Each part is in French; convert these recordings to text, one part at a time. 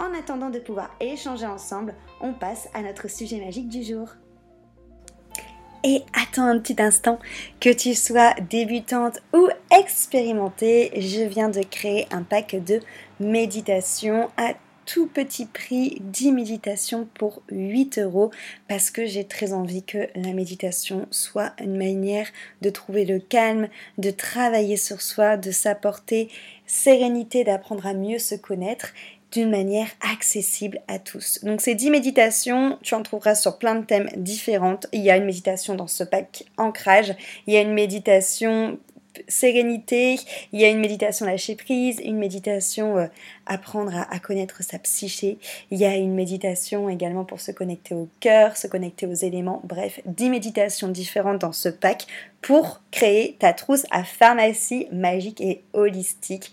En attendant de pouvoir échanger ensemble, on passe à notre sujet magique du jour. Et attends un petit instant, que tu sois débutante ou expérimentée, je viens de créer un pack de méditation à tout petit prix 10 méditations pour 8 euros parce que j'ai très envie que la méditation soit une manière de trouver le calme, de travailler sur soi, de s'apporter sérénité, d'apprendre à mieux se connaître d'une manière accessible à tous. Donc ces 10 méditations, tu en trouveras sur plein de thèmes différents. Il y a une méditation dans ce pack ancrage, il y a une méditation sérénité, il y a une méditation lâcher prise, une méditation euh, apprendre à, connaître sa psyché, il y a une méditation également pour se connecter au cœur, se connecter aux éléments, bref, 10 méditations différentes dans ce pack pour créer ta trousse à pharmacie magique et holistique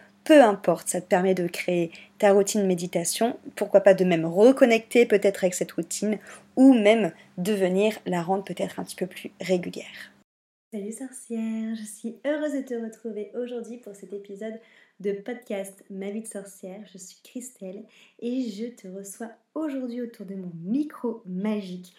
peu importe, ça te permet de créer ta routine méditation, pourquoi pas de même reconnecter peut-être avec cette routine, ou même de venir la rendre peut-être un petit peu plus régulière. Salut sorcière, je suis heureuse de te retrouver aujourd'hui pour cet épisode de podcast Ma vie de sorcière. Je suis Christelle et je te reçois aujourd'hui autour de mon micro magique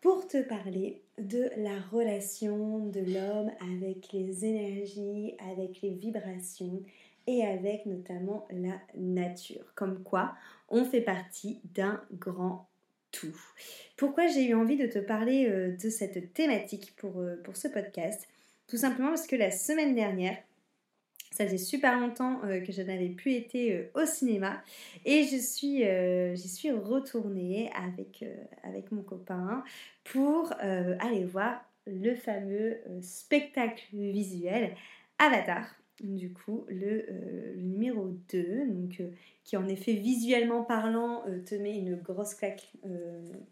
pour te parler de la relation de l'homme avec les énergies, avec les vibrations et avec notamment la nature. Comme quoi, on fait partie d'un grand tout. Pourquoi j'ai eu envie de te parler euh, de cette thématique pour, euh, pour ce podcast? Tout simplement parce que la semaine dernière, ça faisait super longtemps euh, que je n'avais plus été au cinéma et je suis, j'y suis retournée avec, avec mon copain pour aller voir le fameux spectacle visuel Avatar du coup le, euh, numéro 2, donc, euh, qui en effet visuellement parlant euh, te met une grosse claque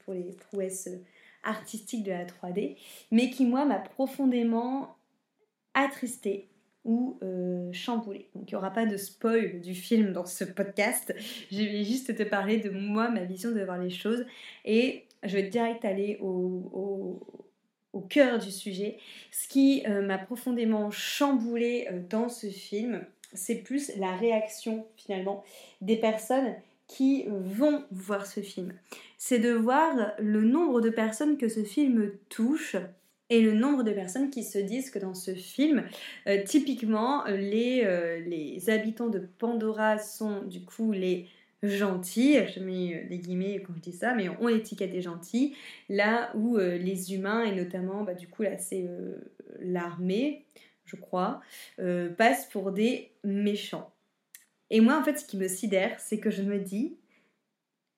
pour les prouesses artistiques de la 3D, mais qui moi m'a profondément attristé ou chamboulé. Donc il n'y aura pas de spoil du film dans ce podcast, je vais juste te parler de moi, ma vision de voir les choses, et je vais direct aller au cœur du sujet. Ce qui euh, m'a profondément chamboulé euh, dans ce film, c'est plus la réaction finalement des personnes qui vont voir ce film. C'est de voir le nombre de personnes que ce film touche et le nombre de personnes qui se disent que dans ce film, euh, typiquement, les habitants de Pandora sont du coup les gentils, je mets euh, des guillemets quand je dis ça, mais on l'étiquette des gentils, là où euh, les humains, et notamment bah, du coup là c'est euh, l'armée, je crois, passent pour des méchants. Et moi en fait ce qui me sidère, c'est que je me dis,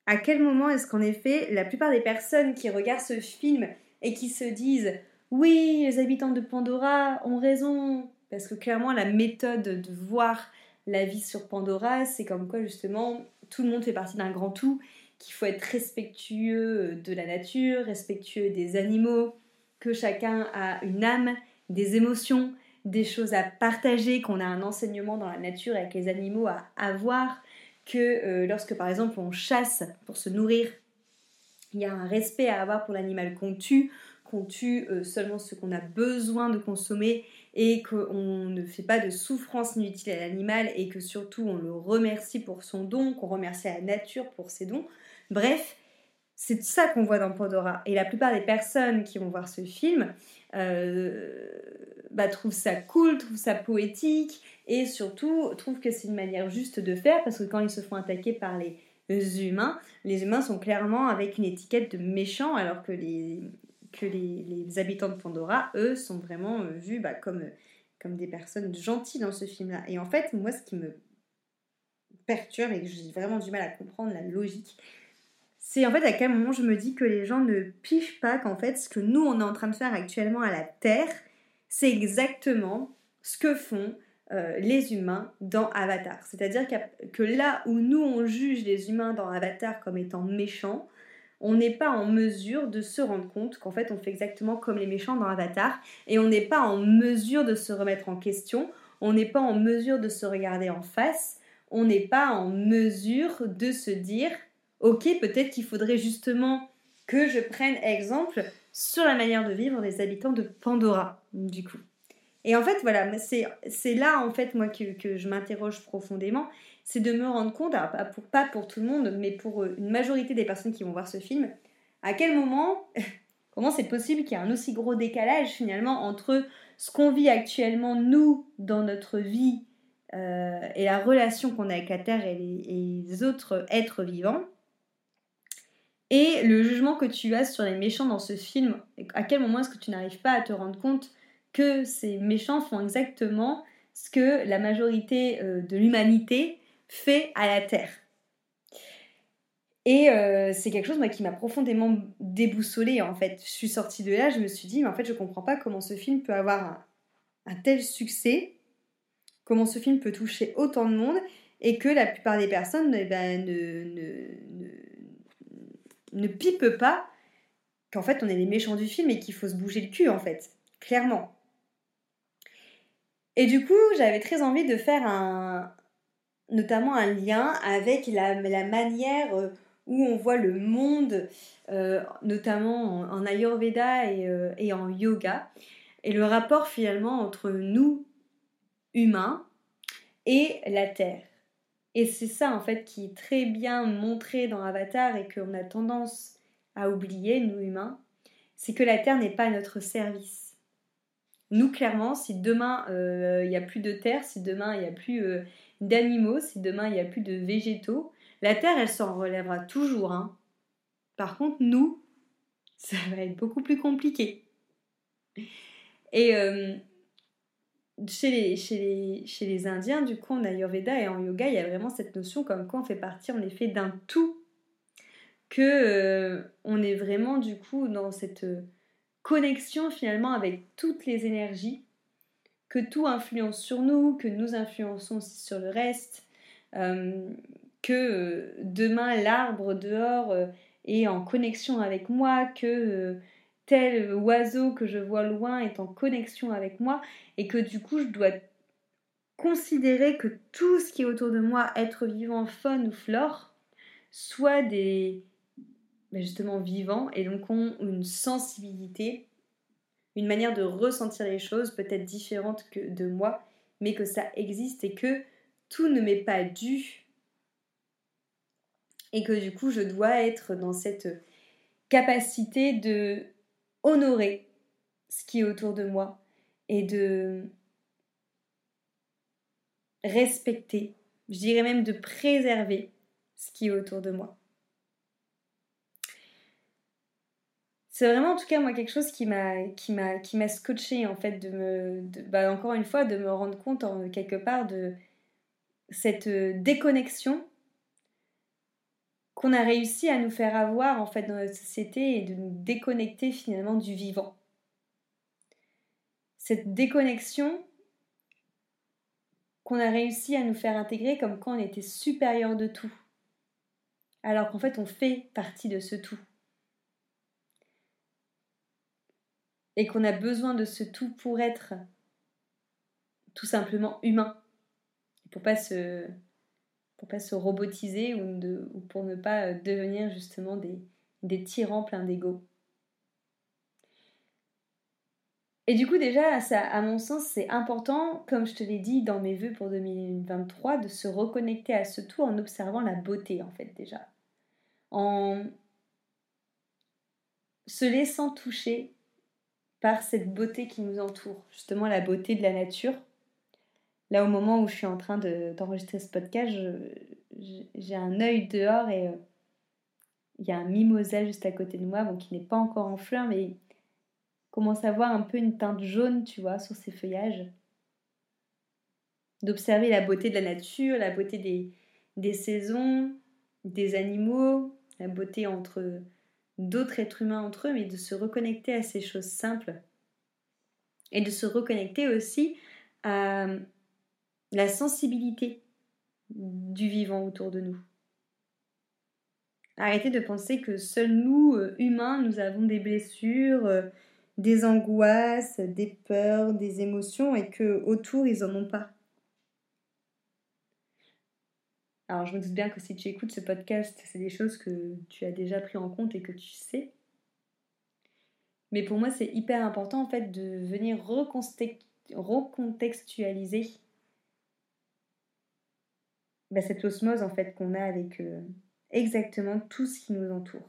à quel moment est-ce qu'en effet la plupart des personnes qui regardent ce film et qui se disent oui, les habitants de Pandora ont raison, parce que clairement la méthode de voir la vie sur Pandora, c'est comme quoi justement tout le monde fait partie d'un grand tout qu'il faut être respectueux de la nature, respectueux des animaux, que chacun a une âme, des émotions, des choses à partager, qu'on a un enseignement dans la nature avec les animaux à avoir, que euh, lorsque par exemple on chasse pour se nourrir, il y a un respect à avoir pour l'animal qu'on tue, qu'on tue euh, seulement ce qu'on a besoin de consommer et qu'on ne fait pas de souffrance inutile à l'animal et que surtout on le remercie pour son don, qu'on remercie la nature pour ses dons. Bref, c'est ça qu'on voit dans Pandora. Et la plupart des personnes qui vont voir ce film euh, bah, trouvent ça cool, trouvent ça poétique et surtout trouvent que c'est une manière juste de faire parce que quand ils se font attaquer par les humains, les humains sont clairement avec une étiquette de méchants alors que les, que les, habitants de Pandora, eux, sont vraiment euh, vus bah, comme, comme des personnes gentilles dans ce film-là. Et en fait, moi, ce qui me perturbe et que j'ai vraiment du mal à comprendre la logique, c'est en fait à quel moment je me dis que les gens ne pigent pas qu'en fait ce que nous on est en train de faire actuellement à la Terre, c'est exactement ce que font euh, les humains dans Avatar. C'est-à-dire que là où nous on juge les humains dans Avatar comme étant méchants, on n'est pas en mesure de se rendre compte qu'en fait on fait exactement comme les méchants dans Avatar et on n'est pas en mesure de se remettre en question, on n'est pas en mesure de se regarder en face, on n'est pas en mesure de se dire ok, peut-être qu'il faudrait justement que je prenne exemple sur la manière de vivre des habitants de Pandora, du coup. Et en fait, voilà, c'est là, en fait, moi, que, je m'interroge profondément, c'est de me rendre compte, pas pour tout le monde, mais pour euh, une majorité des personnes qui vont voir ce film, à quel moment, comment c'est possible qu'il y ait un aussi gros décalage, finalement, entre ce qu'on vit actuellement, nous, dans notre vie, euh, et la relation qu'on a avec la Terre et les autres êtres vivants, et le jugement que tu as sur les méchants dans ce film, à quel moment est-ce que tu n'arrives pas à te rendre compte que ces méchants font exactement ce que la majorité euh, de l'humanité fait à la Terre et euh, c'est quelque chose moi, qui m'a profondément déboussolée en fait. Je suis sortie de là, je me suis dit, mais en fait, je comprends pas comment ce film peut avoir un, tel succès, comment ce film peut toucher autant de monde, et que la plupart des personnes eh ben, ne, ne pipe pas qu'en fait on est les méchants du film et qu'il faut se bouger le cul en fait, clairement. Et du coup, j'avais très envie de faire un, notamment un lien avec la, manière euh, où on voit le monde, euh, notamment en, Ayurveda et, euh, et, en yoga, et le rapport finalement entre nous, humains, et la Terre. Et c'est ça en fait qui est très bien montré dans Avatar et qu'on a tendance à oublier, nous humains, c'est que la Terre n'est pas à notre service. Nous, clairement, si demain euh, il n'y a plus de terre, si demain il n'y a plus euh, d'animaux, si demain il n'y a plus de végétaux, la Terre, elle s'en relèvera toujours. Hein. Par contre, nous, ça va être beaucoup plus compliqué. Et euh, chez les, Indiens, du coup, en Ayurveda et en yoga, il y a vraiment cette notion comme quoi on fait partie en effet d'un tout, que euh, on est vraiment du coup dans cette connexion finalement avec toutes les énergies, que tout influence sur nous, que nous influençons aussi sur le reste, euh, que euh, demain l'arbre dehors est en connexion avec moi, que tel oiseau que je vois loin est en connexion avec moi et que du coup je dois considérer que tout ce qui est autour de moi, être vivant, faune ou flore, soit des ben, justement vivants et donc ont une sensibilité, une manière de ressentir les choses peut-être différente que de moi, mais que ça existe et que tout ne m'est pas dû et que du coup je dois être dans cette capacité de honorer ce qui est autour de moi et de respecter, je dirais même de préserver ce qui est autour de moi. C'est vraiment en tout cas moi quelque chose qui m'a qui scotché en fait de me bah, encore une fois de me rendre compte en, quelque part de cette déconnexion qu'on a réussi à nous faire avoir en fait dans notre société et de nous déconnecter finalement du vivant. Cette déconnexion qu'on a réussi à nous faire intégrer comme quand on était supérieur de tout. alors qu'en fait on fait partie de ce tout. Et qu'on a besoin de ce tout pour être tout simplement humain. Pour pas se, pour pas se robotiser ou, pour ne pas devenir justement des, des tyrans pleins d'ego. Et du coup, déjà, à mon sens, c'est important, comme je te l'ai dit dans mes vœux pour 2023, de se reconnecter à ce tout en observant la beauté, en fait, déjà. En se laissant toucher par cette beauté qui nous entoure, justement la beauté de la nature. Là, au moment où je suis en train d'enregistrer ce podcast, j'ai un œil dehors et euh, il y a un mimosa juste à côté de moi, bon, qui n'est pas encore en fleurs, mais commence à voir un peu une teinte jaune, tu vois, sur ses feuillages. D'observer la beauté de la nature, la beauté des, des saisons, des animaux, la beauté entre d'autres êtres humains entre eux, mais de se reconnecter à ces choses simples. Et de se reconnecter aussi à la sensibilité du vivant autour de nous. Arrêtez de penser que seuls nous, euh, humains, nous avons des blessures, euh, des angoisses, des peurs, des émotions et que autour ils en ont pas. Alors je me doute bien que si tu écoutes ce podcast, c'est des choses que tu as déjà pris en compte et que tu sais. Mais pour moi, c'est hyper important en fait de venir recontextualiser bah, cette osmose en fait qu'on a avec euh, exactement tout ce qui nous entoure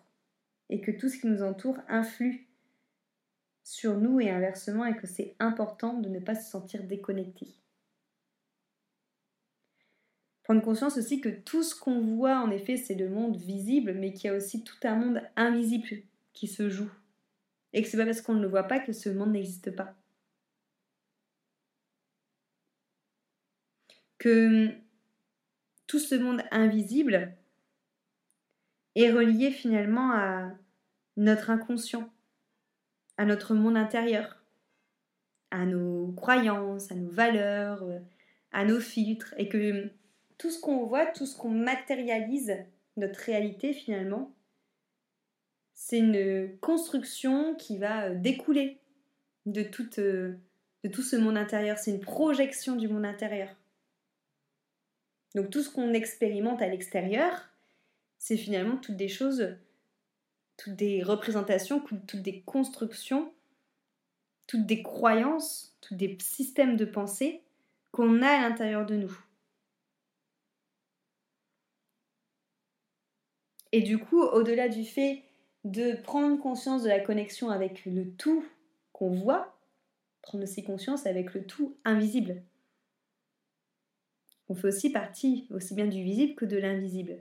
et que tout ce qui nous entoure influe sur nous et inversement et que c'est important de ne pas se sentir déconnecté. Prendre conscience aussi que tout ce qu'on voit en effet c'est le monde visible mais qu'il y a aussi tout un monde invisible qui se joue et que c'est pas parce qu'on ne le voit pas que ce monde n'existe pas. Que tout ce monde invisible est relié finalement à notre inconscient, à notre monde intérieur, à nos croyances, à nos valeurs, euh, à nos filtres, et que tout ce qu'on voit, tout ce qu'on matérialise, notre réalité finalement, c'est une construction qui va euh, découler euh, de tout ce monde intérieur, c'est une projection du monde intérieur. Donc tout ce qu'on expérimente à l'extérieur, c'est finalement toutes des choses toutes des représentations, toutes des constructions, toutes des croyances, tous des systèmes de pensée qu'on a à l'intérieur de nous. Et du coup, au-delà du fait de prendre conscience de la connexion avec le tout qu'on voit, prendre aussi conscience avec le tout invisible. On fait aussi partie aussi bien du visible que de l'invisible.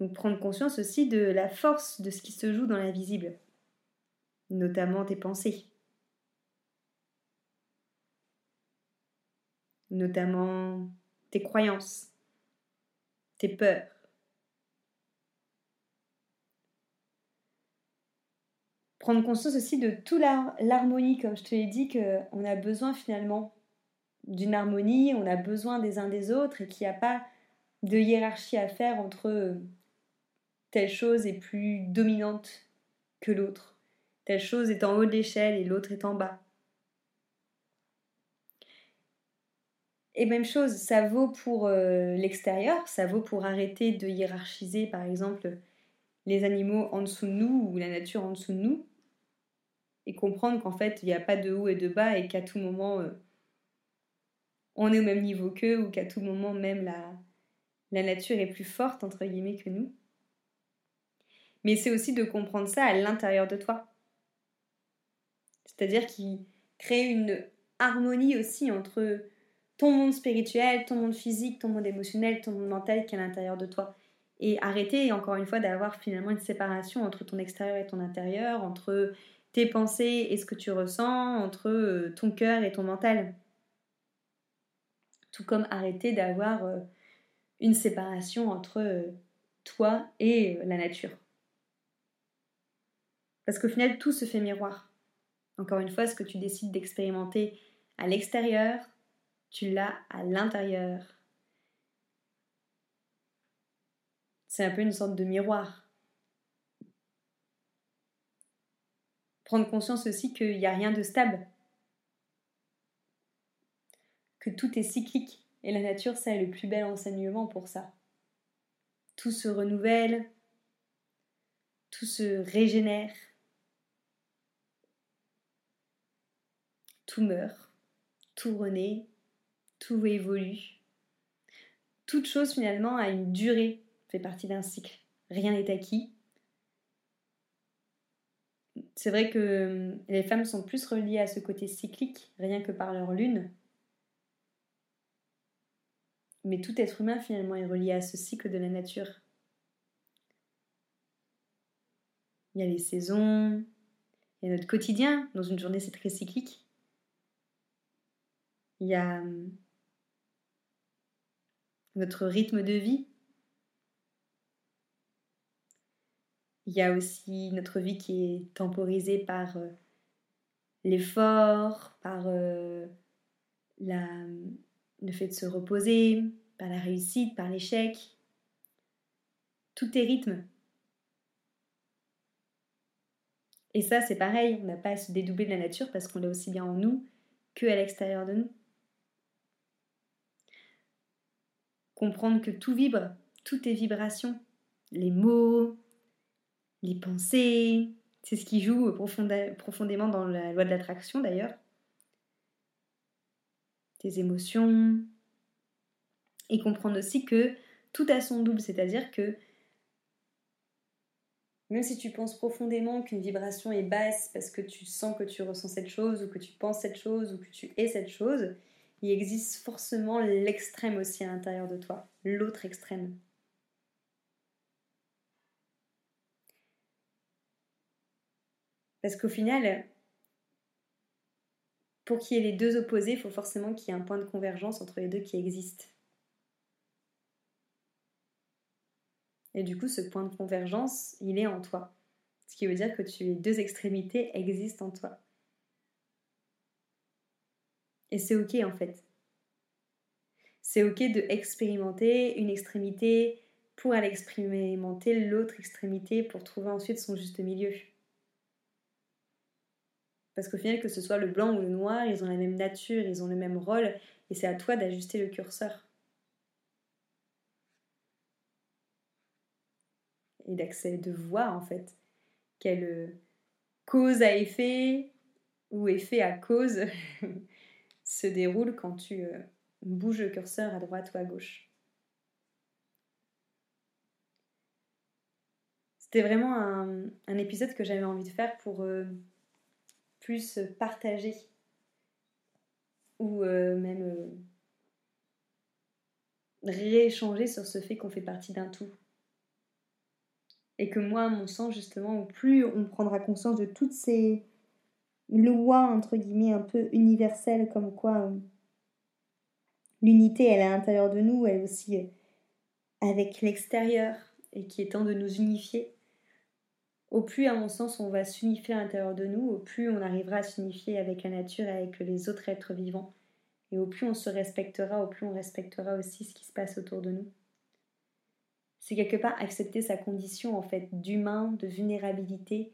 Donc prendre conscience aussi de la force de ce qui se joue dans l'invisible, notamment tes pensées, notamment tes croyances, tes peurs. Prendre conscience aussi de toute l'harmonie, comme je te l'ai dit, qu'on a besoin finalement d'une harmonie, on a besoin des uns des autres et qu'il n'y a pas de hiérarchie à faire entre telle chose est plus dominante que l'autre. Telle chose est en haut de l'échelle et l'autre est en bas. Et même chose, ça vaut pour euh, l'extérieur, ça vaut pour arrêter de hiérarchiser par exemple les animaux en dessous de nous ou la nature en dessous de nous et comprendre qu'en fait il n'y a pas de haut et de bas et qu'à tout moment euh, on est au même niveau qu'eux ou qu'à tout moment même la, la nature est plus forte entre guillemets que nous mais c'est aussi de comprendre ça à l'intérieur de toi. C'est-à-dire qu'il crée une harmonie aussi entre monde spirituel, ton monde physique, ton monde émotionnel, ton monde mental qui est à l'intérieur de toi. Et arrêter, encore une fois, d'avoir finalement une séparation entre ton extérieur et ton intérieur, entre tes pensées et ce que tu ressens, entre euh, ton cœur et ton mental. Tout comme arrêter d'avoir euh, une séparation entre euh, toi et la nature. Parce qu'au final, tout se fait miroir. Encore une fois, ce que tu décides d'expérimenter à l'extérieur, tu l'as à l'intérieur. C'est un peu une sorte de miroir. Prendre conscience aussi qu'il n'y a rien de stable. Que tout est cyclique. Et la nature, c'est le plus bel enseignement pour ça. Tout se renouvelle, tout se régénère, tout meurt, tout renaît, tout évolue. Toute chose finalement a une durée, fait partie d'un cycle. Rien n'est acquis. C'est vrai que les femmes sont plus reliées à ce côté cyclique, rien que par leur lune. Mais tout être humain finalement est relié à ce cycle de la nature. Il y a les saisons, il y a notre quotidien. Dans une journée, c'est très cyclique. Il y a hum, notre rythme de vie. Il y a aussi notre vie qui est temporisée par euh, l'effort, par euh, le fait de se reposer, par la réussite, par l'échec. Tout est rythme. Et ça, c'est pareil, on n'a pas à se dédoubler de la nature parce qu'on l'a aussi bien en nous que à l'extérieur de nous. Comprendre que tout vibre, tout est vibration. Les mots, les pensées, c'est ce qui joue profondément dans la loi de l'attraction d'ailleurs. Tes émotions. Et comprendre aussi que tout a son double, c'est-à-dire que même si tu penses profondément qu'une vibration est basse parce que tu sens que tu ressens cette chose ou que tu penses cette chose ou que tu es cette chose, il existe forcément l'extrême aussi à l'intérieur de toi, l'autre extrême. Parce qu'au final, pour qu'il y ait les deux opposés, il faut forcément qu'il y ait un point de convergence entre les deux qui existent. Et du coup, ce point de convergence, il est en toi. Ce qui veut dire que tu, les deux extrémités existent en toi. Et c'est ok en fait. C'est ok de une extrémité pour aller expérimenter l'autre extrémité pour trouver ensuite son juste milieu. Parce qu'au final, que ce soit le blanc ou le noir, ils ont la même nature, ils ont le même rôle, et c'est à toi d'ajuster le curseur. et d'accès de voir en fait quelle euh, cause à effet ou effet à cause se déroule quand tu euh, bouges le curseur à droite ou à gauche. C'était vraiment un, épisode que j'avais envie de faire pour euh, plus partager ou même rééchanger sur ce fait qu'on fait partie d'un tout. Et que moi, à mon sens, justement, plus on prendra conscience de toutes ces lois, entre guillemets, un peu universelles, comme quoi euh, l'unité, elle est à l'intérieur de nous, elle aussi euh, avec l'extérieur, et qui est temps de nous unifier, au plus, à mon sens, on va s'unifier à l'intérieur de nous, au plus on arrivera à s'unifier avec la nature et avec les autres êtres vivants. Et au plus on se respectera, au plus on respectera aussi ce qui se passe autour de nous. C'est quelque part accepter sa condition en fait d'humain, de vulnérabilité,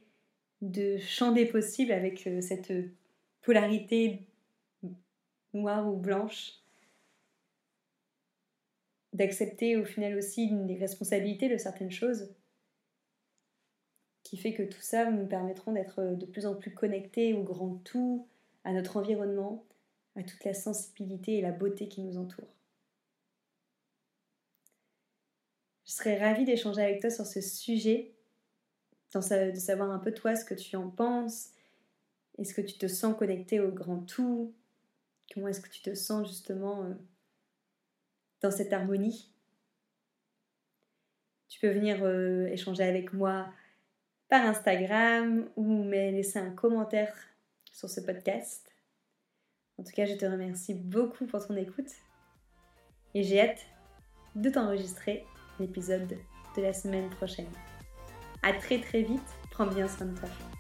de champ des possibles avec euh, cette polarité noire ou blanche, d'accepter au final aussi une responsabilités de certaines choses, qui fait que tout ça nous permettront d'être de plus en plus connectés au grand tout, à notre environnement, à toute la sensibilité et la beauté qui nous entoure. Je serais ravie d'échanger avec toi sur ce sujet, de savoir un peu toi ce que tu en penses. Est-ce que tu te sens connecté au grand tout? Comment est-ce que tu te sens justement euh, dans cette harmonie Tu peux venir euh, échanger avec moi par Instagram ou me laisser un commentaire sur ce podcast. En tout cas, je te remercie beaucoup pour ton écoute et j'ai hâte de t'enregistrer l'épisode de la semaine prochaine. À très très vite, prends bien soin de toi.